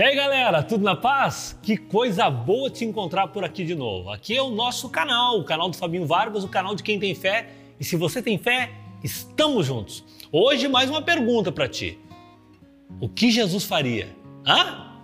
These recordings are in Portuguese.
E aí galera, tudo na paz? Que coisa boa te encontrar por aqui de novo. Aqui é o nosso canal, o canal do Fabinho Vargas, o canal de quem tem fé. E se você tem fé, estamos juntos. Hoje mais uma pergunta para ti. O que Jesus faria? Hã?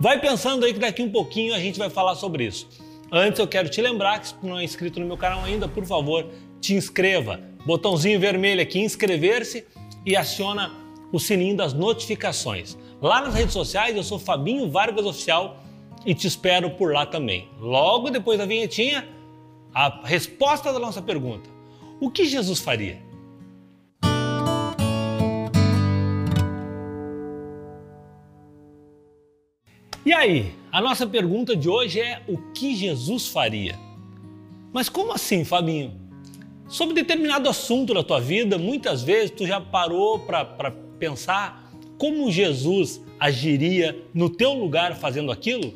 Vai pensando aí que daqui um pouquinho a gente vai falar sobre isso. Antes eu quero te lembrar que se não é inscrito no meu canal ainda, por favor, te inscreva. Botãozinho vermelho aqui, inscrever-se e aciona o sininho das notificações. Lá nas redes sociais eu sou Fabinho Vargas Oficial e te espero por lá também. Logo depois da vinhetinha, a resposta da nossa pergunta: O que Jesus faria? E aí, a nossa pergunta de hoje é: O que Jesus faria? Mas como assim, Fabinho? Sobre determinado assunto da tua vida, muitas vezes tu já parou para pensar como Jesus agiria no teu lugar fazendo aquilo?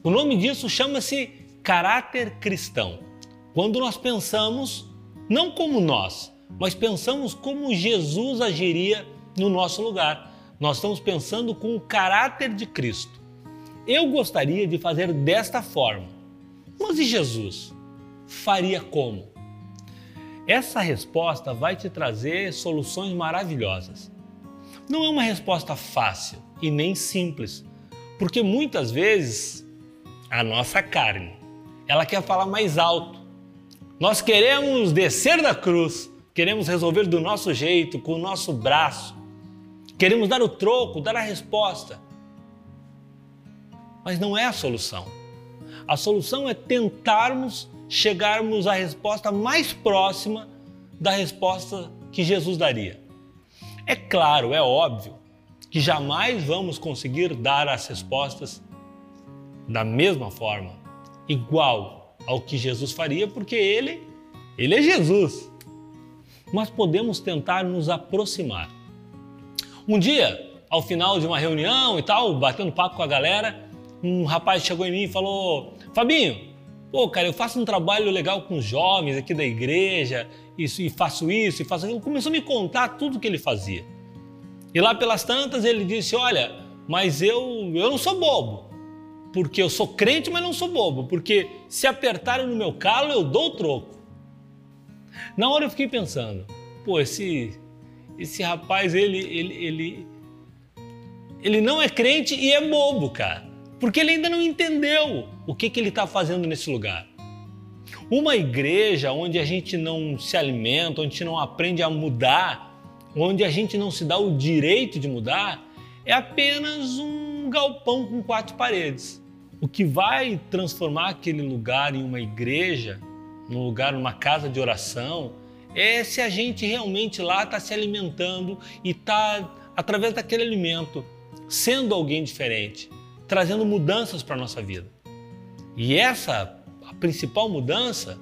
O nome disso chama-se caráter cristão. Quando nós pensamos não como nós, mas pensamos como Jesus agiria no nosso lugar. Nós estamos pensando com o caráter de Cristo. Eu gostaria de fazer desta forma. Mas e Jesus? Faria como? Essa resposta vai te trazer soluções maravilhosas. Não é uma resposta fácil e nem simples, porque muitas vezes a nossa carne, ela quer falar mais alto. Nós queremos descer da cruz, queremos resolver do nosso jeito, com o nosso braço. Queremos dar o troco, dar a resposta. Mas não é a solução. A solução é tentarmos chegarmos à resposta mais próxima da resposta que Jesus daria. É claro, é óbvio que jamais vamos conseguir dar as respostas da mesma forma, igual ao que Jesus faria, porque ele, ele é Jesus. Mas podemos tentar nos aproximar. Um dia, ao final de uma reunião e tal, batendo papo com a galera, um rapaz chegou em mim e falou: Fabinho, Pô, cara, eu faço um trabalho legal com jovens aqui da igreja, isso, e faço isso, e faço aquilo. Começou a me contar tudo o que ele fazia. E lá pelas tantas ele disse: Olha, mas eu, eu não sou bobo, porque eu sou crente, mas não sou bobo, porque se apertarem no meu calo, eu dou o troco. Na hora eu fiquei pensando: pô, esse, esse rapaz, ele, ele, ele, ele não é crente e é bobo, cara porque ele ainda não entendeu o que, que ele está fazendo nesse lugar. Uma igreja onde a gente não se alimenta, onde a gente não aprende a mudar, onde a gente não se dá o direito de mudar, é apenas um galpão com quatro paredes. O que vai transformar aquele lugar em uma igreja, num lugar, numa casa de oração, é se a gente realmente lá está se alimentando e está, através daquele alimento, sendo alguém diferente trazendo mudanças para a nossa vida. E essa, principal mudança,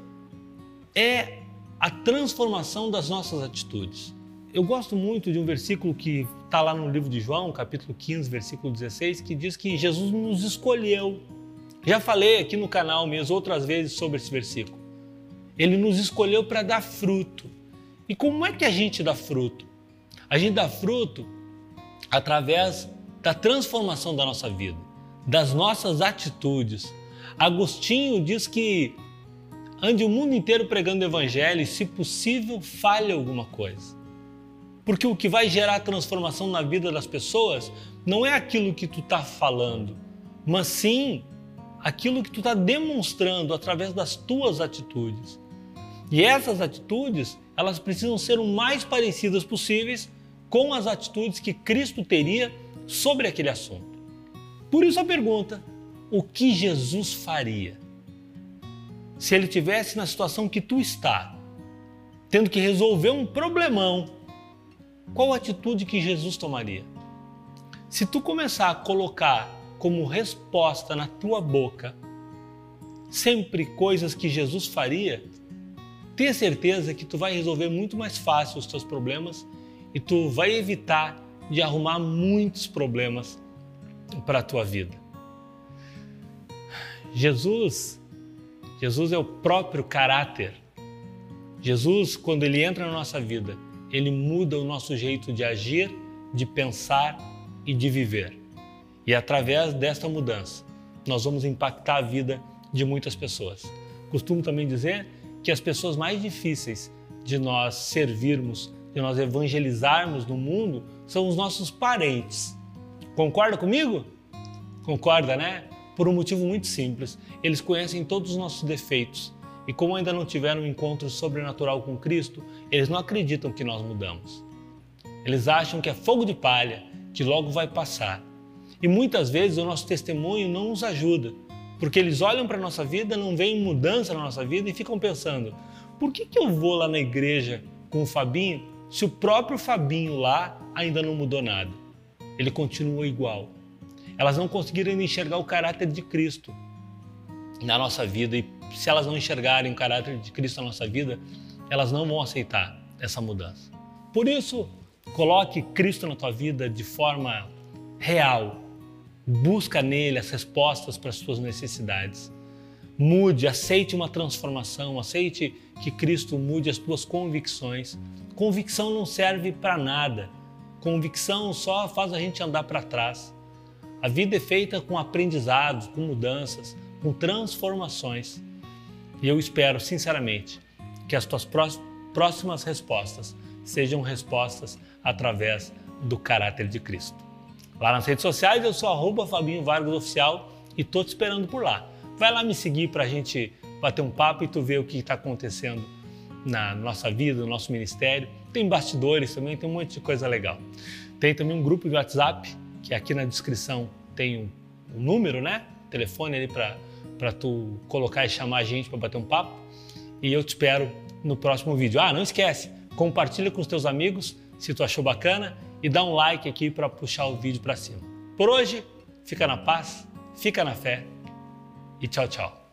é a transformação das nossas atitudes. Eu gosto muito de um versículo que está lá no livro de João, capítulo 15, versículo 16, que diz que Jesus nos escolheu. Já falei aqui no canal mesmo outras vezes sobre esse versículo. Ele nos escolheu para dar fruto. E como é que a gente dá fruto? A gente dá fruto através da transformação da nossa vida das nossas atitudes. Agostinho diz que ande o mundo inteiro pregando o evangelho e, se possível, fale alguma coisa. Porque o que vai gerar transformação na vida das pessoas não é aquilo que tu está falando, mas sim aquilo que tu está demonstrando através das tuas atitudes. E essas atitudes, elas precisam ser o mais parecidas possíveis com as atitudes que Cristo teria sobre aquele assunto. Por isso a pergunta: o que Jesus faria? Se ele tivesse na situação que tu está, tendo que resolver um problemão, qual atitude que Jesus tomaria? Se tu começar a colocar como resposta na tua boca sempre coisas que Jesus faria, tenha certeza que tu vai resolver muito mais fácil os teus problemas e tu vai evitar de arrumar muitos problemas para a tua vida. Jesus, Jesus é o próprio caráter. Jesus, quando ele entra na nossa vida, ele muda o nosso jeito de agir, de pensar e de viver. E através desta mudança, nós vamos impactar a vida de muitas pessoas. Costumo também dizer que as pessoas mais difíceis de nós servirmos, de nós evangelizarmos no mundo, são os nossos parentes. Concorda comigo? Concorda, né? Por um motivo muito simples. Eles conhecem todos os nossos defeitos. E como ainda não tiveram um encontro sobrenatural com Cristo, eles não acreditam que nós mudamos. Eles acham que é fogo de palha, que logo vai passar. E muitas vezes o nosso testemunho não nos ajuda, porque eles olham para a nossa vida, não veem mudança na nossa vida e ficam pensando: por que, que eu vou lá na igreja com o Fabinho se o próprio Fabinho lá ainda não mudou nada? Ele continua igual. Elas não conseguiram enxergar o caráter de Cristo na nossa vida e se elas não enxergarem o caráter de Cristo na nossa vida, elas não vão aceitar essa mudança. Por isso, coloque Cristo na tua vida de forma real, Busca nele as respostas para as suas necessidades. Mude, aceite uma transformação, aceite que Cristo mude as tuas convicções. Convicção não serve para nada. Convicção só faz a gente andar para trás. A vida é feita com aprendizados, com mudanças, com transformações. E eu espero, sinceramente, que as tuas próximas respostas sejam respostas através do caráter de Cristo. Lá nas redes sociais eu sou Fabinho Vargas Oficial e tô te esperando por lá. Vai lá me seguir para a gente bater um papo e tu ver o que está acontecendo na nossa vida, no nosso ministério. Tem bastidores também, tem um monte de coisa legal. Tem também um grupo de WhatsApp, que aqui na descrição tem um, um número, né? Telefone ali para tu colocar e chamar a gente para bater um papo. E eu te espero no próximo vídeo. Ah, não esquece, compartilha com os teus amigos se tu achou bacana e dá um like aqui para puxar o vídeo para cima. Por hoje, fica na paz, fica na fé e tchau, tchau.